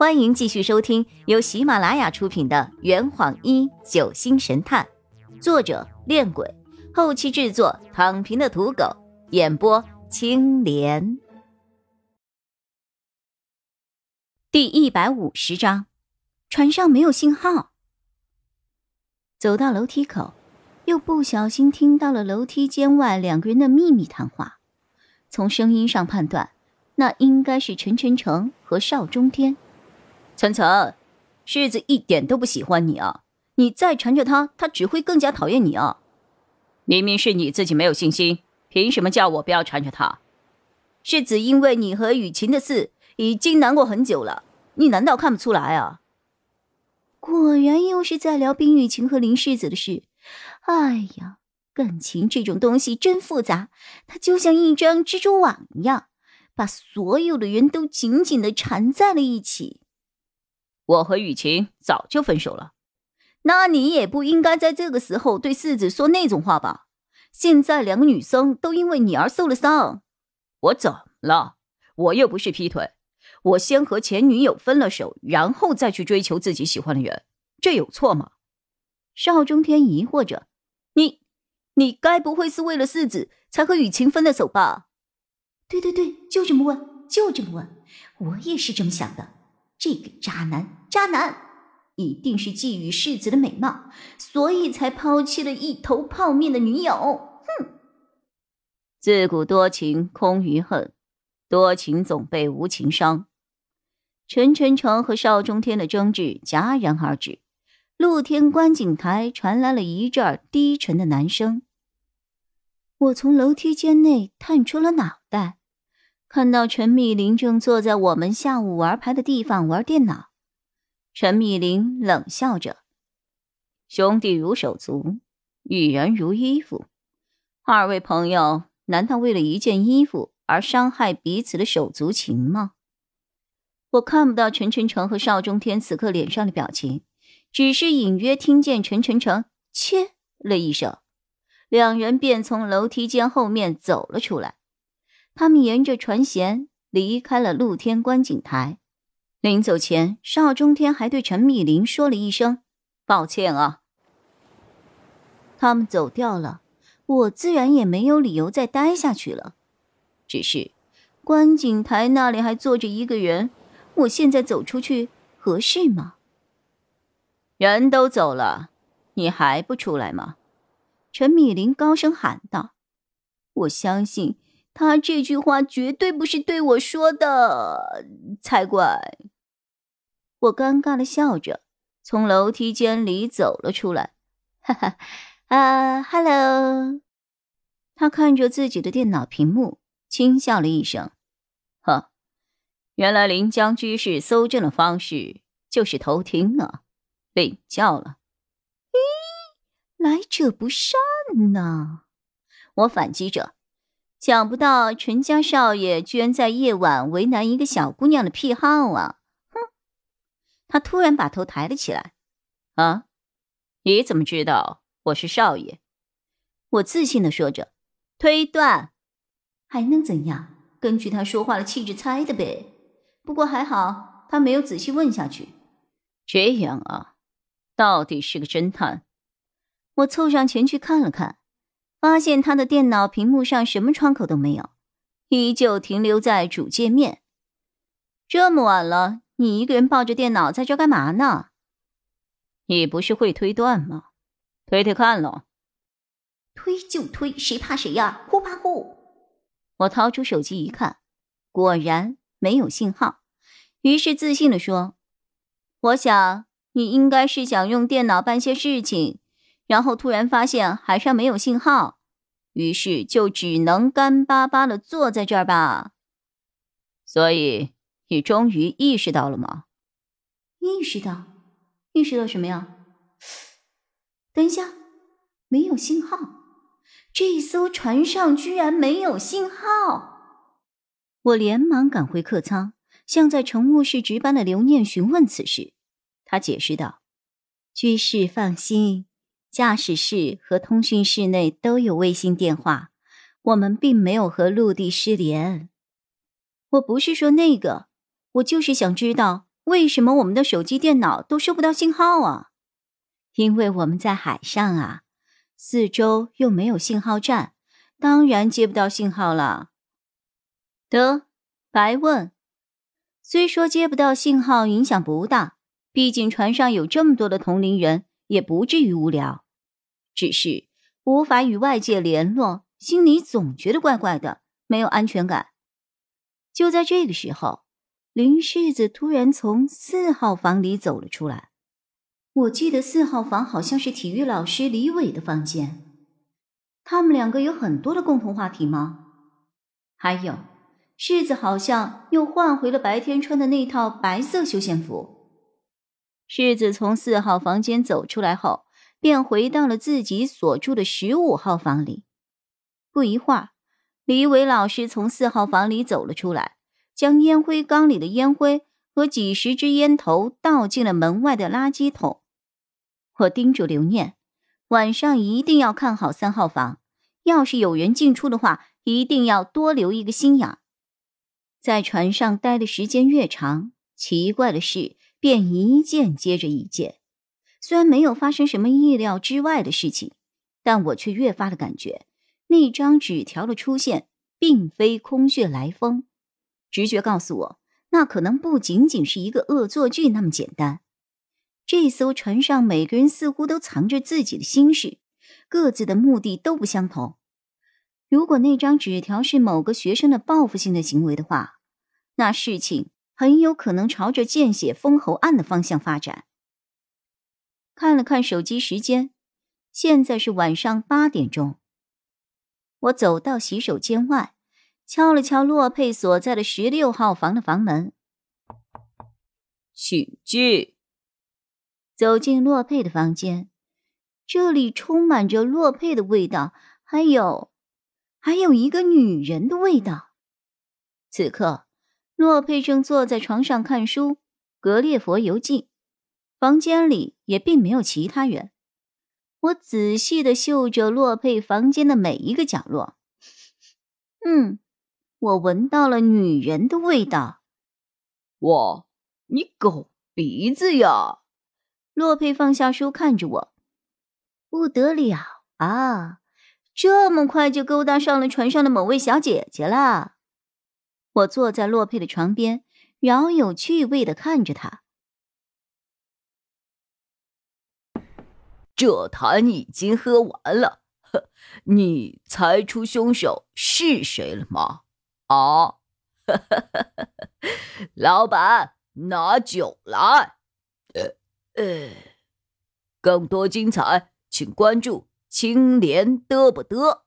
欢迎继续收听由喜马拉雅出品的《圆谎一九星神探》，作者：恋鬼，后期制作：躺平的土狗，演播：青莲。第一百五十章，船上没有信号。走到楼梯口，又不小心听到了楼梯间外两个人的秘密谈话。从声音上判断，那应该是陈晨成和邵中天。晨晨，世子一点都不喜欢你啊！你再缠着他，他只会更加讨厌你啊！明明是你自己没有信心，凭什么叫我不要缠着他？世子因为你和雨晴的事已经难过很久了，你难道看不出来啊？果然又是在聊冰雨晴和林世子的事。哎呀，感情这种东西真复杂，它就像一张蜘蛛网一样，把所有的人都紧紧的缠在了一起。我和雨晴早就分手了，那你也不应该在这个时候对世子说那种话吧？现在两个女生都因为你而受了伤，我怎么了？我又不是劈腿，我先和前女友分了手，然后再去追求自己喜欢的人，这有错吗？邵中天疑惑着，你，你该不会是为了世子才和雨晴分的手吧？对对对，就这么问，就这么问，我也是这么想的。这个渣男，渣男，一定是觊觎世子的美貌，所以才抛弃了一头泡面的女友。哼！自古多情空余恨，多情总被无情伤。陈晨成和邵中天的争执戛然而止，露天观景台传来了一阵低沉的男声。我从楼梯间内探出了脑袋。看到陈密林正坐在我们下午玩牌的地方玩电脑，陈密林冷笑着：“兄弟如手足，女人如衣服。二位朋友难道为了一件衣服而伤害彼此的手足情吗？”我看不到陈晨成和邵中天此刻脸上的表情，只是隐约听见陈晨成切了一声，两人便从楼梯间后面走了出来。他们沿着船舷离开了露天观景台，临走前，邵中天还对陈密林说了一声：“抱歉啊。”他们走掉了，我自然也没有理由再待下去了。只是，观景台那里还坐着一个人，我现在走出去合适吗？人都走了，你还不出来吗？陈密林高声喊道：“我相信。”他这句话绝对不是对我说的才怪！我尴尬的笑着，从楼梯间里走了出来。哈哈，啊，hello！他看着自己的电脑屏幕，轻笑了一声。呵，原来临江居士搜证的方式就是偷听啊，领教了。咦，来者不善呐！我反击着。想不到陈家少爷居然在夜晚为难一个小姑娘的癖好啊！哼！他突然把头抬了起来。啊，你怎么知道我是少爷？我自信的说着。推断，还能怎样？根据他说话的气质猜的呗。不过还好，他没有仔细问下去。这样啊，到底是个侦探。我凑上前去看了看。发现他的电脑屏幕上什么窗口都没有，依旧停留在主界面。这么晚了，你一个人抱着电脑在这干嘛呢？你不是会推断吗？推推看喽。推就推，谁怕谁呀？呼怕呼！我掏出手机一看，果然没有信号，于是自信的说：“我想你应该是想用电脑办些事情。”然后突然发现海上没有信号，于是就只能干巴巴的坐在这儿吧。所以你终于意识到了吗？意识到？意识到什么呀？等一下，没有信号，这艘船上居然没有信号！我连忙赶回客舱，向在乘务室值班的刘念询问此事。他解释道：“居士放心。”驾驶室和通讯室内都有卫星电话，我们并没有和陆地失联。我不是说那个，我就是想知道为什么我们的手机、电脑都收不到信号啊？因为我们在海上啊，四周又没有信号站，当然接不到信号了。得，白问。虽说接不到信号影响不大，毕竟船上有这么多的同龄人，也不至于无聊。只是无法与外界联络，心里总觉得怪怪的，没有安全感。就在这个时候，林世子突然从四号房里走了出来。我记得四号房好像是体育老师李伟的房间。他们两个有很多的共同话题吗？还有，世子好像又换回了白天穿的那套白色休闲服。世子从四号房间走出来后。便回到了自己所住的十五号房里。不一会儿，李伟老师从四号房里走了出来，将烟灰缸里的烟灰和几十支烟头倒进了门外的垃圾桶。我叮嘱刘念，晚上一定要看好三号房，要是有人进出的话，一定要多留一个心眼。在船上待的时间越长，奇怪的是便一件接着一件。虽然没有发生什么意料之外的事情，但我却越发的感觉那张纸条的出现并非空穴来风。直觉告诉我，那可能不仅仅是一个恶作剧那么简单。这艘船上每个人似乎都藏着自己的心事，各自的目的都不相同。如果那张纸条是某个学生的报复性的行为的话，那事情很有可能朝着见血封喉案的方向发展。看了看手机时间，现在是晚上八点钟。我走到洗手间外，敲了敲洛佩所在的十六号房的房门，请进。走进洛佩的房间，这里充满着洛佩的味道，还有，还有一个女人的味道。此刻，洛佩正坐在床上看书，《格列佛游记》。房间里也并没有其他人，我仔细的嗅着洛佩房间的每一个角落。嗯，我闻到了女人的味道。哇，你狗鼻子呀！洛佩放下书看着我，不得了啊！这么快就勾搭上了船上的某位小姐姐了。我坐在洛佩的床边，饶有趣味的看着他。这坛已经喝完了，呵你猜出凶手是谁了吗？啊，老板，拿酒来。呃呃，更多精彩，请关注青莲嘚不嘚。